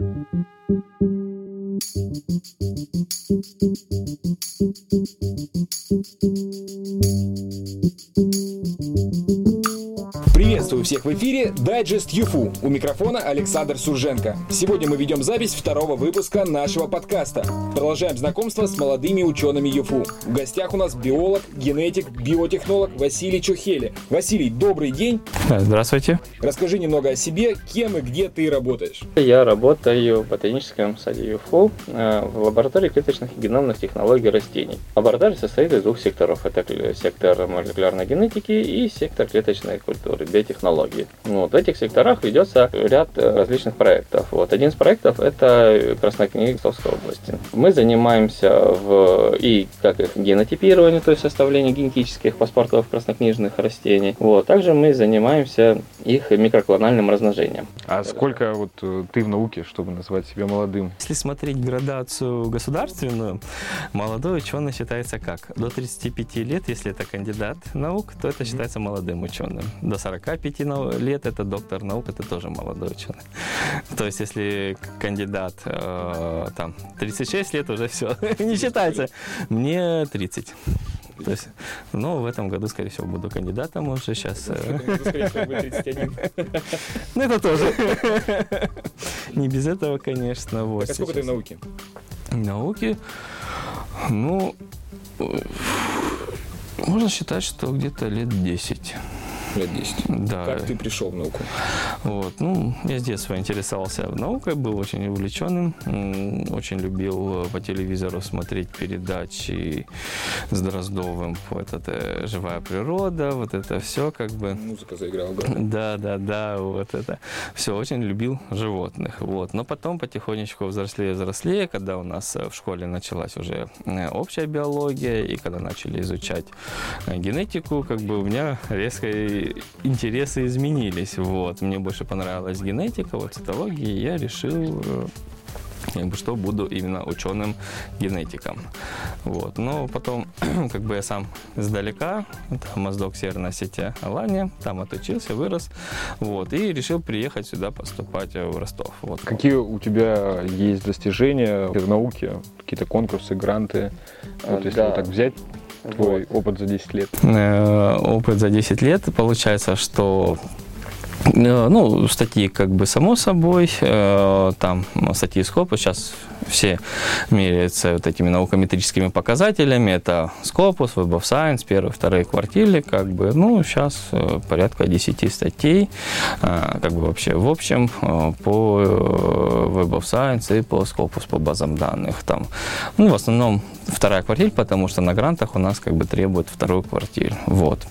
Thank you. Всех в эфире Дайджест ЮФУ. У микрофона Александр Сурженко. Сегодня мы ведем запись второго выпуска нашего подкаста. Продолжаем знакомство с молодыми учеными ЮФУ. В гостях у нас биолог, генетик, биотехнолог Василий Чухели. Василий, добрый день. Здравствуйте. Расскажи немного о себе, кем и где ты работаешь. Я работаю в ботаническом саде ЮФУ э, в лаборатории клеточных и геномных технологий растений. Лаборатория состоит из двух секторов. Это сектор молекулярной генетики и сектор клеточной культуры биотехнологии. Вот, в этих секторах ведется ряд э, различных проектов. Вот, один из проектов это Краснокнигинской области. Мы занимаемся в и как их генотипированию, то есть составление генетических паспортов краснокнижных растений. Вот, также мы занимаемся их микроклональным размножением. А сколько вот э, ты в науке, чтобы назвать себя молодым? Если смотреть градацию государственную, молодой ученый считается как? До 35 лет, если это кандидат наук, то это считается молодым ученым. До 45 лет это доктор наук, это тоже молодой ученый. То есть, если кандидат э, там 36 лет, уже все, не считается. Мне 30. То есть, ну, в этом году, скорее всего, буду кандидатом уже сейчас. Ну, это тоже. Не без этого, конечно. Вот. А сколько ты в науке? Науки? Ну, можно считать, что где-то лет 10 лет 10. Да. Как ты пришел в науку? Вот. Ну, я с детства интересовался наукой, был очень увлеченным, очень любил по телевизору смотреть передачи с Дроздовым, вот это «Живая природа», вот это все как бы... Музыка заиграла, да? Да, да, да, вот это. Все, очень любил животных, вот. Но потом потихонечку взрослее, взрослее, когда у нас в школе началась уже э, общая биология, и когда начали изучать э, генетику, как бы у меня резко интересы изменились. Вот. Мне больше понравилась генетика, вот цитология, и я решил э, как бы, что буду именно ученым генетиком. Вот. Но потом, как бы я сам издалека, это Моздок Северная Осетия, Алания, там отучился, вырос, вот, и решил приехать сюда поступать в Ростов. Вот. Какие у тебя есть достижения в науке? Какие-то конкурсы, гранты? Вот, если да. так взять, твой вот. опыт за 10 лет? Э, опыт за 10 лет получается, что ну, статьи как бы само собой, э, там статьи Скопа, сейчас все меряются вот этими наукометрическими показателями, это Scopus, Web of Science, первые, вторые квартиры, как бы, ну, сейчас э, порядка 10 статей, как бы вообще в общем по Web of Science и по Scopus, по базам данных там. Ну, в основном вторая квартира, потому что на грантах у нас как бы требуют вторую квартиру, вот.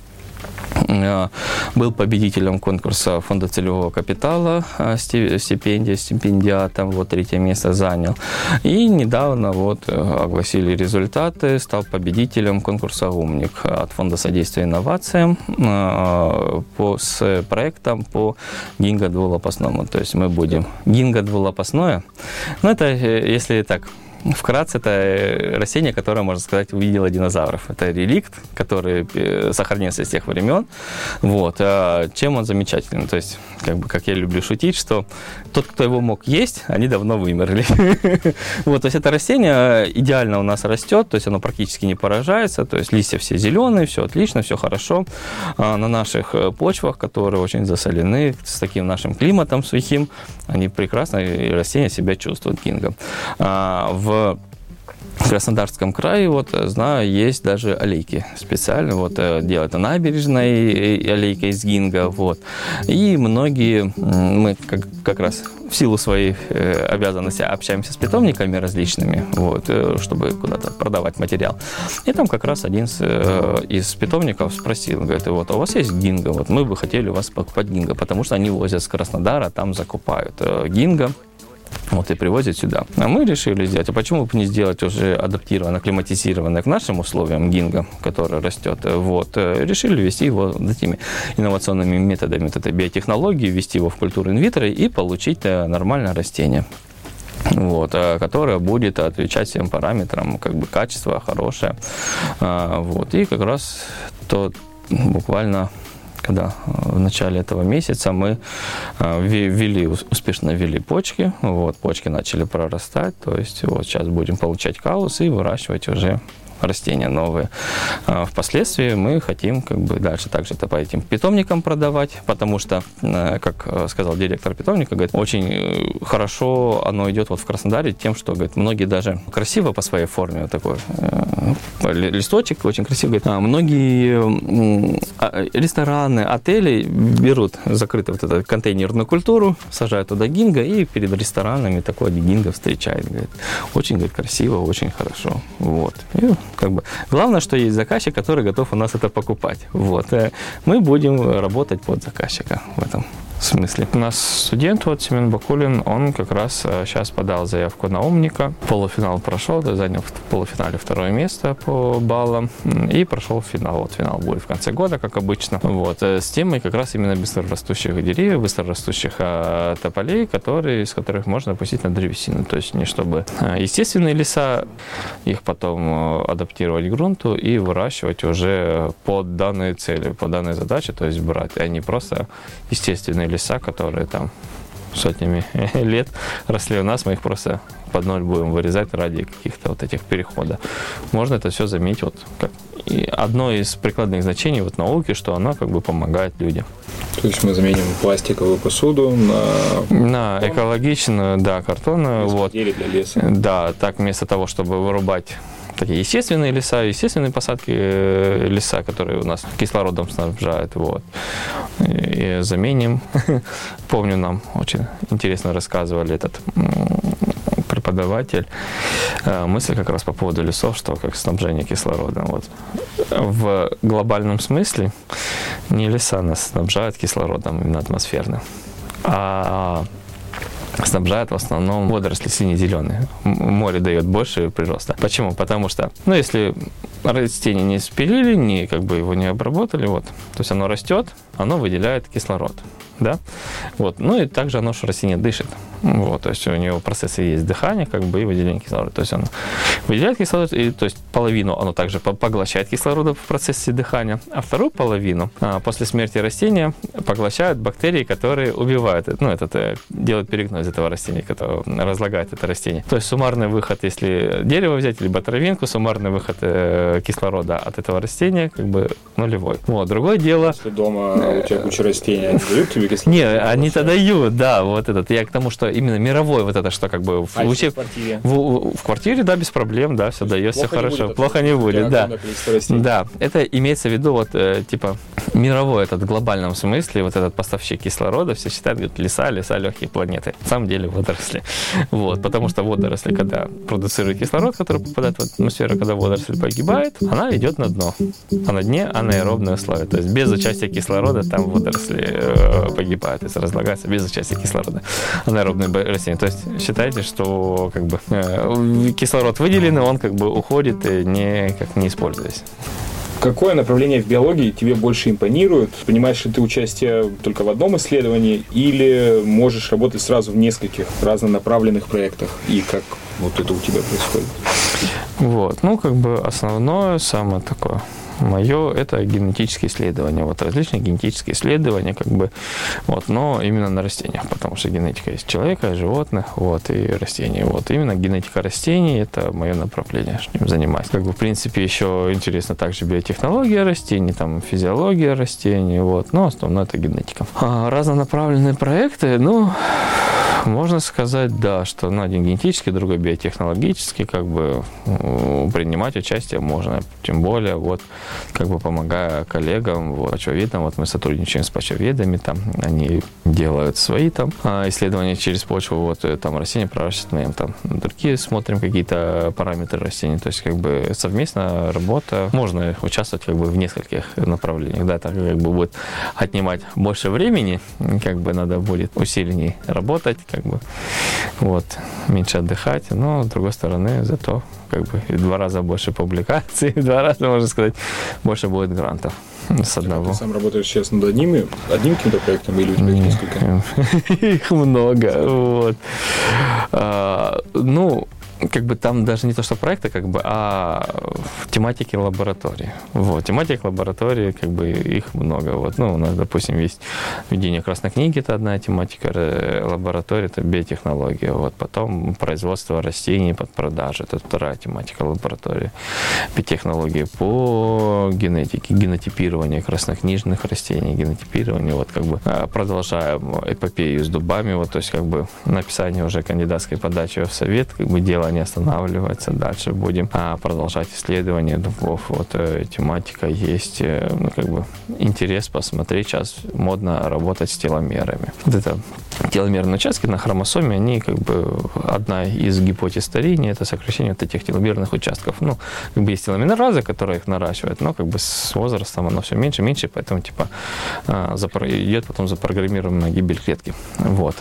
Э, был победителем конкурса фонда целевого капитала, э, стипендия, стипендиатом, вот третье место занял. И недавно вот э, огласили результаты, стал победителем конкурса «Умник» от фонда содействия инновациям по, с проектом по гинго двулопастному. То есть мы будем гинго двулопастное, ну это если так Вкратце, это э, растение, которое, можно сказать, увидело динозавров. Это реликт, который э, сохранился с тех времен. Вот. А чем он замечательный? То есть, как, бы, как я люблю шутить, что тот, кто его мог есть, они давно вымерли. Вот, то есть это растение идеально у нас растет, то есть оно практически не поражается, то есть листья все зеленые, все отлично, все хорошо. А на наших э, почвах, которые очень засолены, с таким нашим климатом сухим, они прекрасно, и растения себя чувствуют, гинго. А в в Краснодарском крае, вот, знаю, есть даже аллейки специально, вот, э, делают на набережной аллейка из гинга, вот. И многие, мы как, как раз в силу своей э, обязанности общаемся с питомниками различными, вот, э, чтобы куда-то продавать материал. И там как раз один из, из питомников спросил, говорит, вот, а у вас есть гинга? Вот мы бы хотели у вас покупать гинга, потому что они возят с Краснодара, там закупают гинга вот, и привозят сюда. А мы решили сделать, а почему бы не сделать уже адаптированно, климатизированное к нашим условиям гинго, который растет. Вот, э, решили ввести его этими инновационными методами вот этой биотехнологии, ввести его в культуру инвитро и получить э, нормальное растение вот, э, которое будет отвечать всем параметрам, как бы качество хорошее. Вот, и как раз то буквально когда в начале этого месяца мы ввели, успешно ввели почки, вот, почки начали прорастать, то есть вот сейчас будем получать каус и выращивать уже растения новые. А впоследствии мы хотим как бы дальше также это по этим питомникам продавать, потому что, э, как э, сказал директор питомника, говорит, очень э, хорошо оно идет вот в Краснодаре тем, что, говорит, многие даже красиво по своей форме, вот такой листочек очень красивый. Говорит, а многие а, рестораны, отели берут закрытую вот эту контейнерную культуру, сажают туда гинго и перед ресторанами такой гинго встречает. Говорит, очень говорит, красиво, очень хорошо. Вот. И как бы. Главное, что есть заказчик, который готов у нас это покупать. Вот. Э, мы будем работать под заказчика в этом в смысле? У нас студент, вот Семен Бакулин, он как раз сейчас э, подал заявку на умника. Полуфинал прошел, занял в полуфинале второе место по баллам и прошел финал. Вот финал будет в конце года, как обычно. Вот. Э, с темой как раз именно быстрорастущих деревьев, быстрорастущих а, тополей, которые, из которых можно пустить на древесину. То есть не чтобы естественные леса, их потом адаптировать к грунту и выращивать уже под данные цели, по данной задаче, то есть брать, а не просто естественные леса, которые там сотнями лет росли у нас, мы их просто под ноль будем вырезать ради каких-то вот этих перехода. Можно это все заметить вот как и одно из прикладных значений вот науки, что она как бы помогает людям. То есть мы заменим пластиковую посуду на... На экологичную, да, картонную. Вот. для леса. Да, так вместо того, чтобы вырубать такие естественные леса, естественные посадки э, леса, которые у нас кислородом снабжают. Вот. И заменим. Помню, нам очень интересно рассказывали этот преподаватель э, мысль как раз по поводу лесов, что как снабжение кислородом. Вот. В глобальном смысле не леса нас снабжают кислородом именно атмосферным, а снабжают в основном водоросли сине-зеленые. Море дает больше прироста. Почему? Потому что, ну, если растение не спилили, не как бы его не обработали, вот, то есть оно растет, оно выделяет кислород да, вот, ну и также оно, что растение дышит, вот, то есть у него процессы есть дыхания, как бы, и выделение кислорода, то есть оно выделяет кислород, и, то есть половину оно также поглощает кислород в процессе дыхания, а вторую половину а, после смерти растения поглощают бактерии, которые убивают, ну, это э, делают перегноз этого растения, которое разлагает это растение. То есть суммарный выход, если дерево взять, либо травинку, суммарный выход э, кислорода от этого растения, как бы, нулевой. Вот, другое дело... Если дома у тебя куча растений, они дают тебе кислород? Не, они-то дают, да, вот этот. Я к тому, что именно мировой вот это, что как бы... В, а в, квартире? В, в квартире, да, без проблем, да, все дает, все хорошо. Будет, плохо не будет, да. Да, это имеется в виду вот, э, типа, мировой этот глобальном смысле, вот этот поставщик кислорода, все считают, говорят, леса, леса, легкие планеты. На самом деле водоросли. Вот, потому что водоросли, когда продуцируют кислород, который попадает в атмосферу, когда водоросль погибает, она идет на дно. А на дне анаэробные условия. То есть без участия кислорода там водоросли э, погибают, то есть разлагаются без участия кислорода. Анаэробные растения. То есть считайте, что как бы э, кислород выделенный, он как бы уходит, не, как не используясь. Какое направление в биологии тебе больше импонирует? Понимаешь ли ты участие только в одном исследовании или можешь работать сразу в нескольких разнонаправленных проектах? И как вот это у тебя происходит? Вот, ну, как бы основное, самое такое Мое это генетические исследования, вот различные генетические исследования, как бы, вот, но именно на растениях, потому что генетика есть человека, животных, вот, и растений, вот, именно генетика растений это мое направление, им занимаюсь. Как бы, в принципе, еще интересно также биотехнология растений, там, физиология растений, вот, но основное это генетика. А разнонаправленные проекты, ну, можно сказать, да, что ну, один генетический, другой биотехнологический, как бы принимать участие можно. Тем более, вот, как бы помогая коллегам, вот, почвоведам, вот мы сотрудничаем с почвоведами, там, они делают свои там а, исследования через почву, вот, э, там растения проращиваем, там, другие смотрим какие-то параметры растений, то есть, как бы совместно работа, можно участвовать, как бы, в нескольких направлениях, да, так как бы будет отнимать больше времени, как бы надо будет усиленней работать, как бы, вот, меньше отдыхать, но, с другой стороны, зато, как бы, в два раза больше публикаций, в два раза, можно сказать, больше будет грантов с одного. Ты сам работаешь сейчас над одним, одним каким-то проектом или у тебя несколько? Их много, вот. А, ну, как бы там даже не то, что проекты, как бы, а в тематике лаборатории. Вот, тематик лаборатории, как бы их много. Вот, ну, у нас, допустим, есть ведение красной книги, это одна тематика лаборатории, это биотехнология. Вот, потом производство растений под продажу, это вторая тематика лаборатории. Биотехнологии по генетике, генотипирование краснокнижных растений, генотипирование, вот, как бы, а, продолжаем эпопею с дубами, вот, то есть, как бы, написание уже кандидатской подачи в совет, как бы, дело не останавливается, дальше будем а, продолжать исследование дубов, вот, э, тематика есть, э, ну, как бы, интерес посмотреть, сейчас модно работать с теломерами. Вот это теломерные участки на хромосоме, они, как бы, одна из гипотез старения, это сокращение вот этих теломерных участков. Ну, как бы есть теломеразы, которые их наращивают, но, как бы, с возрастом оно все меньше, меньше, поэтому, типа, а, идет потом запрограммированная гибель клетки. Вот.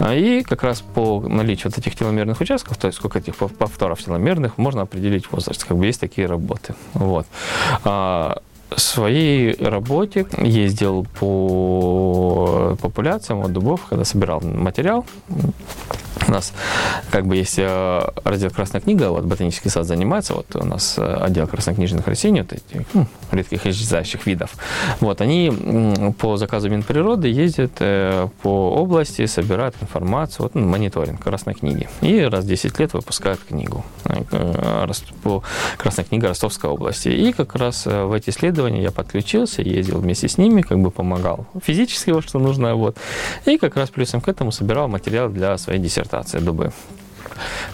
И как раз по наличию вот этих теломерных участков, то есть сколько этих повторов теломерных, можно определить возраст. Как бы есть такие работы. Вот. А, в своей работе ездил по популяциям от дубов, когда собирал материал у нас как бы есть э, раздел «Красная книга», вот ботанический сад занимается, вот у нас э, отдел краснокнижных растений, вот этих ну, редких исчезающих видов. Вот, они по заказу Минприроды ездят э, по области, собирают информацию, вот, ну, мониторинг Красной книги. И раз в 10 лет выпускают книгу по Красной книге Ростовской области. И как раз в эти исследования я подключился, ездил вместе с ними, как бы помогал физически, вот что нужно, вот. И как раз плюсом к этому собирал материал для своей диссертации дубы.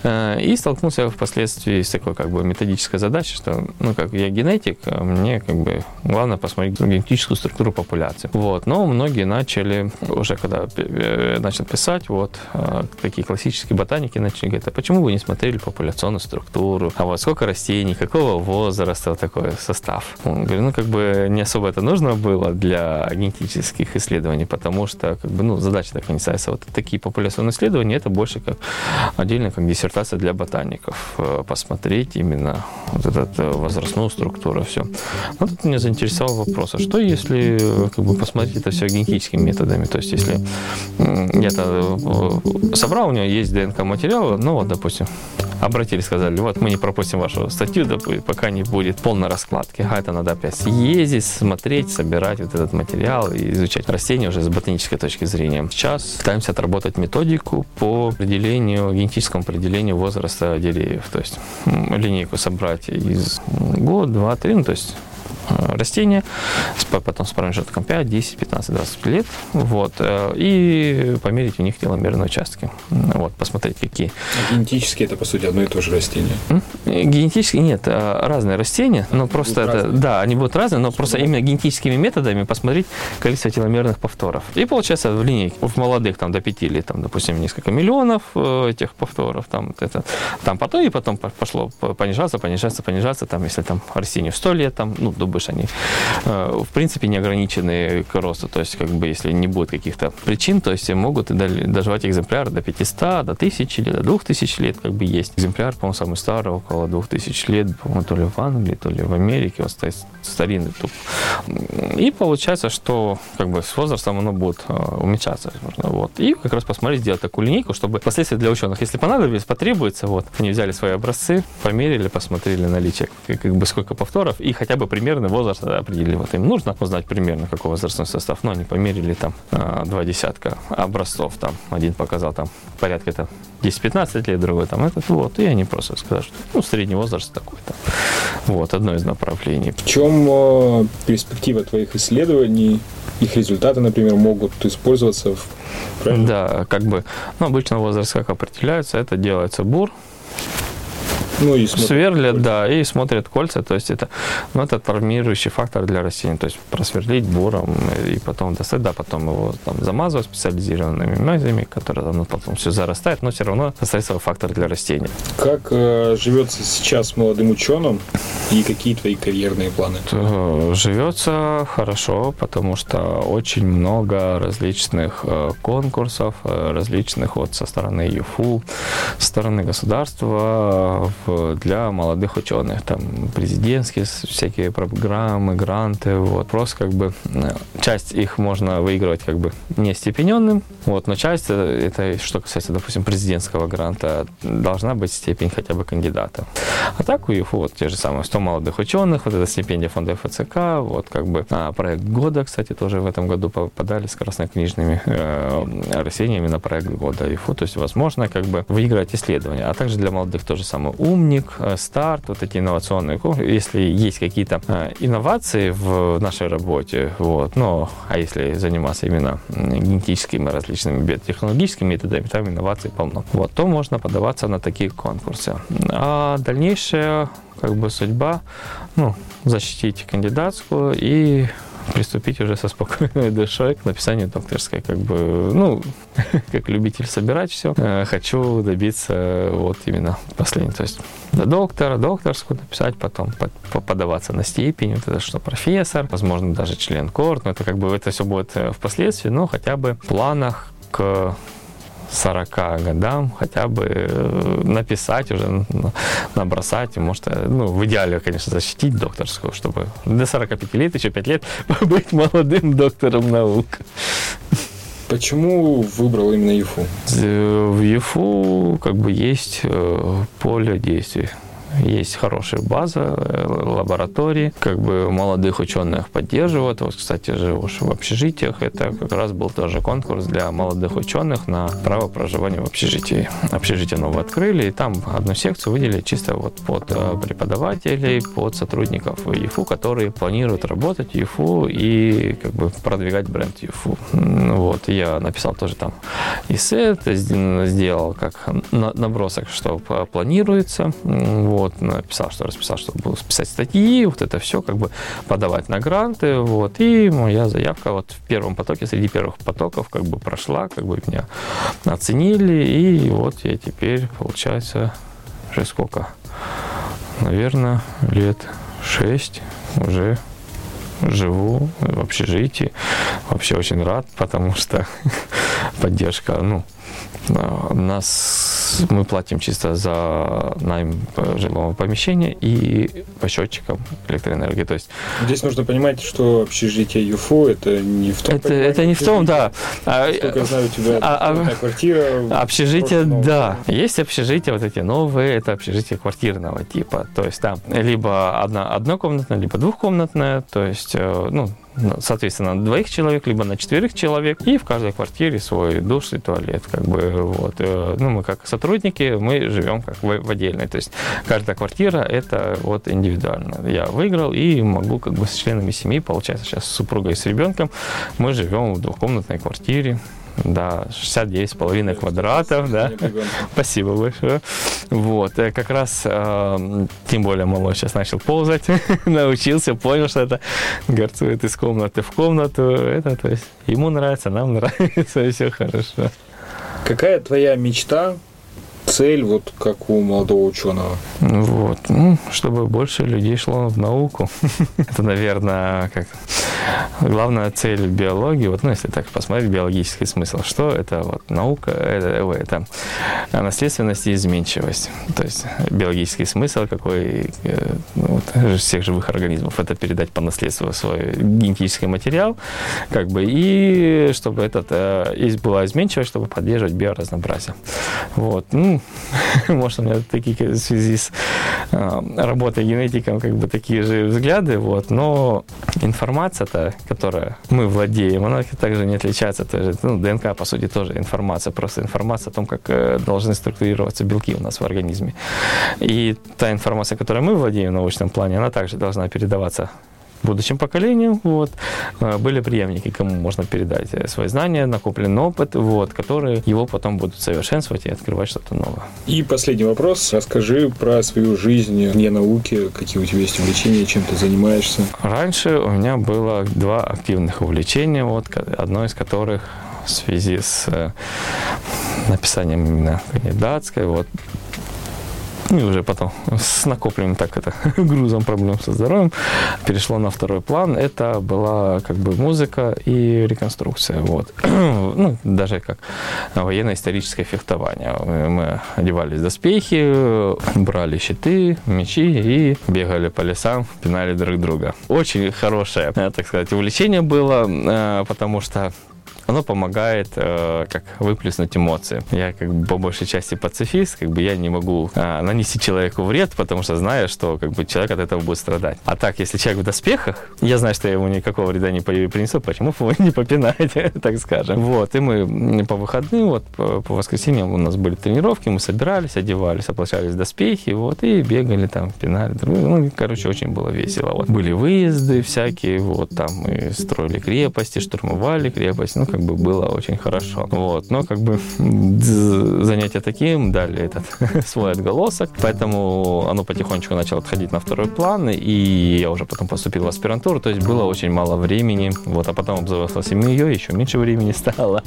Э, и столкнулся впоследствии с такой как бы методической задачей, что, ну, как я генетик, а мне как бы главное посмотреть генетическую структуру популяции. Вот. Но многие начали, уже когда э, начал писать, вот, э, такие классические ботаники начали говорить, а почему вы не смотрели популяционную структуру, а вот сколько растений, какого возраста, такой состав. Он говорит, ну, как бы не особо это нужно было для генетических исследований, потому что, как бы, ну, задача так не ставится. Вот такие популяционные исследования, это больше как отдельно как диссертация для ботаников, э, посмотреть именно вот эту э, возрастную структуру, все. Но тут меня заинтересовал вопрос, а что если э, как бы, посмотреть это все генетическими методами? То есть, если я-то собрал, у него есть ДНК-материалы, ну вот, допустим, обратились, сказали, вот мы не пропустим вашу статью, пока не будет полной раскладки. А это надо опять съездить, смотреть, собирать вот этот материал и изучать растения уже с ботанической точки зрения. Сейчас пытаемся отработать методику по определению, генетическому определению возраста деревьев. То есть линейку собрать из год, два, три, ну, то есть Э, растения, потом с промежутком 5, 10, 15, 20 лет, вот, э, и померить у них теломерные участки, вот, посмотреть, какие. А генетически это, по сути, одно и то же растение? Генетически нет, разные растения, но просто это, разные. да, они будут разные, но просто именно генетическими методами посмотреть количество теломерных повторов. И получается в линейке, в молодых там до 5 лет, там, допустим, несколько миллионов э, этих повторов, там, это, там потом и потом пошло понижаться, понижаться, понижаться, там, если там растению 100 лет, там, ну, дубы больше они, э, в принципе, не ограничены к росту. То есть, как бы, если не будет каких-то причин, то есть могут доживать экземпляр до 500, до 1000 или до 2000 лет, как бы есть. Экземпляр, по-моему, самый старый, около 2000 лет, по-моему, то ли в Англии, то ли в Америке, он стоит старинный туп. И получается, что как бы с возрастом оно будет э, уменьшаться. Вот. И как раз посмотреть, сделать такую линейку, чтобы впоследствии для ученых, если понадобится, потребуется, вот, они взяли свои образцы, померили, посмотрели наличие, как бы сколько повторов, и хотя бы примерно примерный возраст определили. Вот им нужно узнать примерно, какой возрастной состав. Но они померили там а, два десятка образцов. Там один показал там порядка это 10-15 лет, другой там этот. Вот. И они просто сказали, что ну, средний возраст такой-то. Вот, одно из направлений. В чем э, перспектива твоих исследований? Их результаты, например, могут использоваться в Правильно? Да, как бы, ну, обычно возраст как определяется, это делается бур, ну, и сверлят, да, и смотрят кольца, то есть это, ну, это травмирующий фактор для растения, то есть просверлить буром и потом достать, да, потом его там замазывать специализированными мазями, которые ну, потом все зарастает, но все равно остается фактор для растения. Как э, живется сейчас молодым ученым и какие твои карьерные планы? Э, живется хорошо, потому что очень много различных э, конкурсов, э, различных вот со стороны ЮФУ, стороны государства для молодых ученых. Там президентские всякие программы, гранты. Вот. Просто как бы часть их можно выигрывать как бы не степененным, вот, но часть, это что касается, допустим, президентского гранта, должна быть степень хотя бы кандидата. А так у ЮФУ вот те же самые 100 молодых ученых, вот эта стипендия фонда ФЦК, вот как бы а, проект года, кстати, тоже в этом году попадали с краснокнижными э, растениями на проект года ЮФУ, то есть возможно как бы выиграть исследования. А также для молодых тоже самое умник, э, старт, вот эти инновационные, если есть какие-то э, инновации в нашей работе, вот, но, а если заниматься именно генетическими различными биотехнологическими методами, там инноваций полно, вот, то можно подаваться на такие конкурсы. А дальнейшая как бы судьба, ну, защитить кандидатскую и приступить уже со спокойной душой к написанию докторской. Как бы, ну, как любитель собирать все, э, хочу добиться вот именно последнего. То есть до доктора, докторскую написать, потом подаваться на степень, вот это что профессор, возможно, даже член корт, но это как бы это все будет э, впоследствии, но хотя бы в планах к 40 годам хотя бы э, написать уже, набросать, может, э, ну, в идеале, конечно, защитить докторскую, чтобы до 45 лет, еще 5 лет быть молодым доктором наук. Почему выбрал именно ЮФУ? Э, в ЮФУ как бы есть поле действий есть хорошая база э, лаборатории, как бы молодых ученых поддерживают. Вот, кстати уж в общежитиях это как раз был тоже конкурс для молодых ученых на право проживания в общежитии. Общежитие новое открыли, и там одну секцию выделили чисто вот под э, преподавателей, под сотрудников ЕФУ, которые планируют работать в ЕФУ и как бы продвигать бренд ЕФУ. Вот, я написал тоже там эссе, сделал как набросок, что планируется. Вот, вот, написал, что расписал, что буду писать статьи, вот это все, как бы подавать на гранты, вот, и моя заявка вот в первом потоке, среди первых потоков, как бы прошла, как бы меня оценили, и вот я теперь, получается, уже сколько, наверное, лет шесть уже живу в общежитии. Вообще очень рад, потому что поддержка, ну, нас мы платим чисто за найм жилого помещения и по счетчикам электроэнергии. То есть здесь нужно понимать, что общежитие ЮФО это не в том. Это, это не в том, да. Сколько я знаю, у тебя а, а, квартира. Общежитие, да. Есть общежития вот эти новые, это общежитие квартирного типа. То есть там либо одна однокомнатная, либо двухкомнатная. То есть, э, ну, соответственно, на двоих человек, либо на четверых человек, и в каждой квартире свой душ и туалет, как бы, вот. Э, ну, мы как сотрудники, мы живем как в, в отдельной, то есть каждая квартира это вот индивидуально. Я выиграл и могу как бы с членами семьи, получается, сейчас с супругой и с ребенком, мы живем в двухкомнатной квартире, да, 69,5 квадратов, да. Спасибо большое. Вот, э, как раз, э, тем более малой сейчас начал ползать, научился, понял, что это горцует из комнаты в комнату. Это, то есть, ему нравится, нам нравится, все хорошо. Какая твоя мечта цель, вот как у молодого ученого? Вот, ну, чтобы больше людей шло в науку. Это, наверное, как главная цель биологии, вот, ну, если так посмотреть, биологический смысл, что это вот наука, это, это наследственность и изменчивость. То есть биологический смысл какой э, ну, вот, всех живых организмов, это передать по наследству свой генетический материал, как бы, и чтобы этот, э, была изменчивость, чтобы поддерживать биоразнообразие. Вот. Ну, может, у меня такие в связи с э, работой генетиком как бы такие же взгляды, вот, но информация-то, которая мы владеем, она также не отличается. То есть, ну, ДНК, по сути, тоже информация, просто информация о том, как э, должны структурироваться белки у нас в организме. И та информация, которой мы владеем в научном плане, она также должна передаваться будущим поколениям, вот, э, были преемники, кому можно передать э, свои знания, накопленный опыт, вот, которые его потом будут совершенствовать и открывать что-то новое. И последний вопрос. Расскажи про свою жизнь вне науки, какие у тебя есть увлечения, чем ты занимаешься? Раньше у меня было два активных увлечения, вот, одно из которых в связи с э, написанием именно кандидатской, вот, и уже потом с накопленным так это грузом проблем со здоровьем перешло на второй план. Это была как бы музыка и реконструкция. Вот. ну, даже как военно-историческое фехтование. Мы одевались в доспехи, брали щиты, мечи и бегали по лесам, пинали друг друга. Очень хорошее, так сказать, увлечение было, э, потому что оно помогает э, как выплеснуть эмоции. Я как бы по большей части пацифист, как бы я не могу э, нанести человеку вред, потому что знаю, что как бы человек от этого будет страдать. А так, если человек в доспехах, я знаю, что я ему никакого вреда не принесу, почему его не попинать, так скажем. Вот, и мы по выходным, вот по, по воскресеньям у нас были тренировки, мы собирались, одевались, оплачались в доспехи, вот, и бегали там, пинали. Ну, короче, очень было весело. Вот. Были выезды всякие, вот, там мы строили крепости, штурмовали крепости, ну, как бы было очень хорошо. Вот. Но как бы занятия таким дали этот свой отголосок, поэтому оно потихонечку начало отходить на второй план, и я уже потом поступил в аспирантуру, то есть было очень мало времени, вот, а потом обзавелся семьей, еще меньше времени стало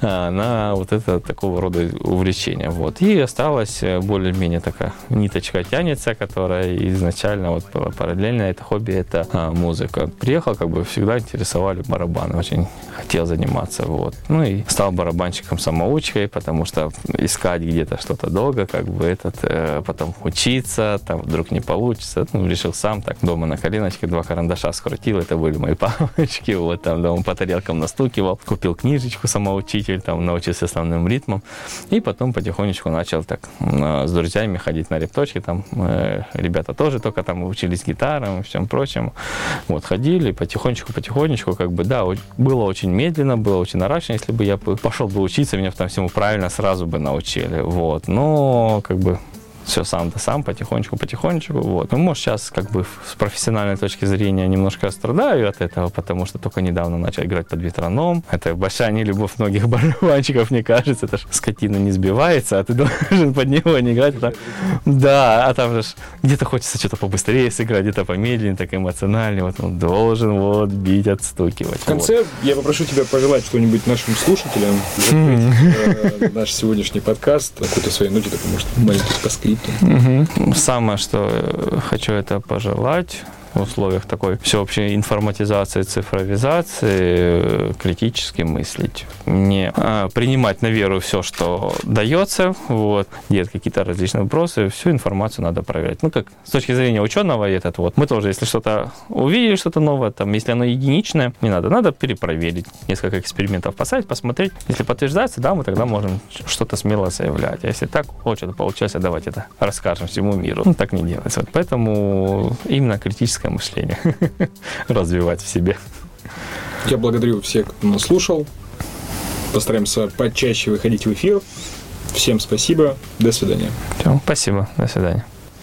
а, на вот это такого рода увлечение, вот. И осталась э, более-менее такая ниточка тянется, которая изначально вот параллельно это хобби, это а, музыка. Приехал, как бы всегда интересовали барабаны, очень хотел заниматься заниматься. Вот. Ну и стал барабанщиком-самоучкой, потому что искать где-то что-то долго, как бы этот, э, потом учиться, там вдруг не получится. Ну, решил сам так дома на коленочке два карандаша скрутил, это были мои палочки, вот там дома по тарелкам настукивал, купил книжечку самоучитель, там научился основным ритмом, и потом потихонечку начал так с друзьями ходить на репточки, там э, ребята тоже только там учились гитарам и всем прочему, вот ходили потихонечку-потихонечку, как бы, да, было очень медленно, было очень наращено. Если бы я пошел бы учиться, меня там всему правильно сразу бы научили. Вот. Но как бы все сам да сам, потихонечку, потихонечку. Вот. Ну, может, сейчас как бы с профессиональной точки зрения немножко страдаю от этого, потому что только недавно начал играть под ветроном. Это большая нелюбовь многих болванчиков, мне кажется. Это ж скотина не сбивается, а ты должен под него не играть. А Да, а там же где-то хочется что-то побыстрее сыграть, где-то помедленнее, так эмоциональнее. Вот он должен вот бить, отстукивать. В конце вот. я попрошу тебя пожелать что-нибудь нашим слушателям, закрыть наш сегодняшний подкаст какой-то своей ноте, потому что маленький поскрип Угу. Самое, что хочу это пожелать в условиях такой всеобщей информатизации, цифровизации критически мыслить. Не а, принимать на веру все, что дается, вот, делать какие-то различные вопросы, всю информацию надо проверять. Ну, как с точки зрения ученого, этот вот, мы тоже, если что-то увидели, что-то новое, там, если оно единичное, не надо, надо перепроверить, несколько экспериментов поставить, посмотреть. Если подтверждается, да, мы тогда можем что-то смело заявлять. А если так, о, что-то получилось, а давайте это расскажем всему миру. Ну, так не делается. Вот поэтому именно критическое критическое мышление развивать в себе. Я благодарю всех, кто нас слушал. Постараемся почаще выходить в эфир. Всем спасибо. До свидания. Все, спасибо. До свидания.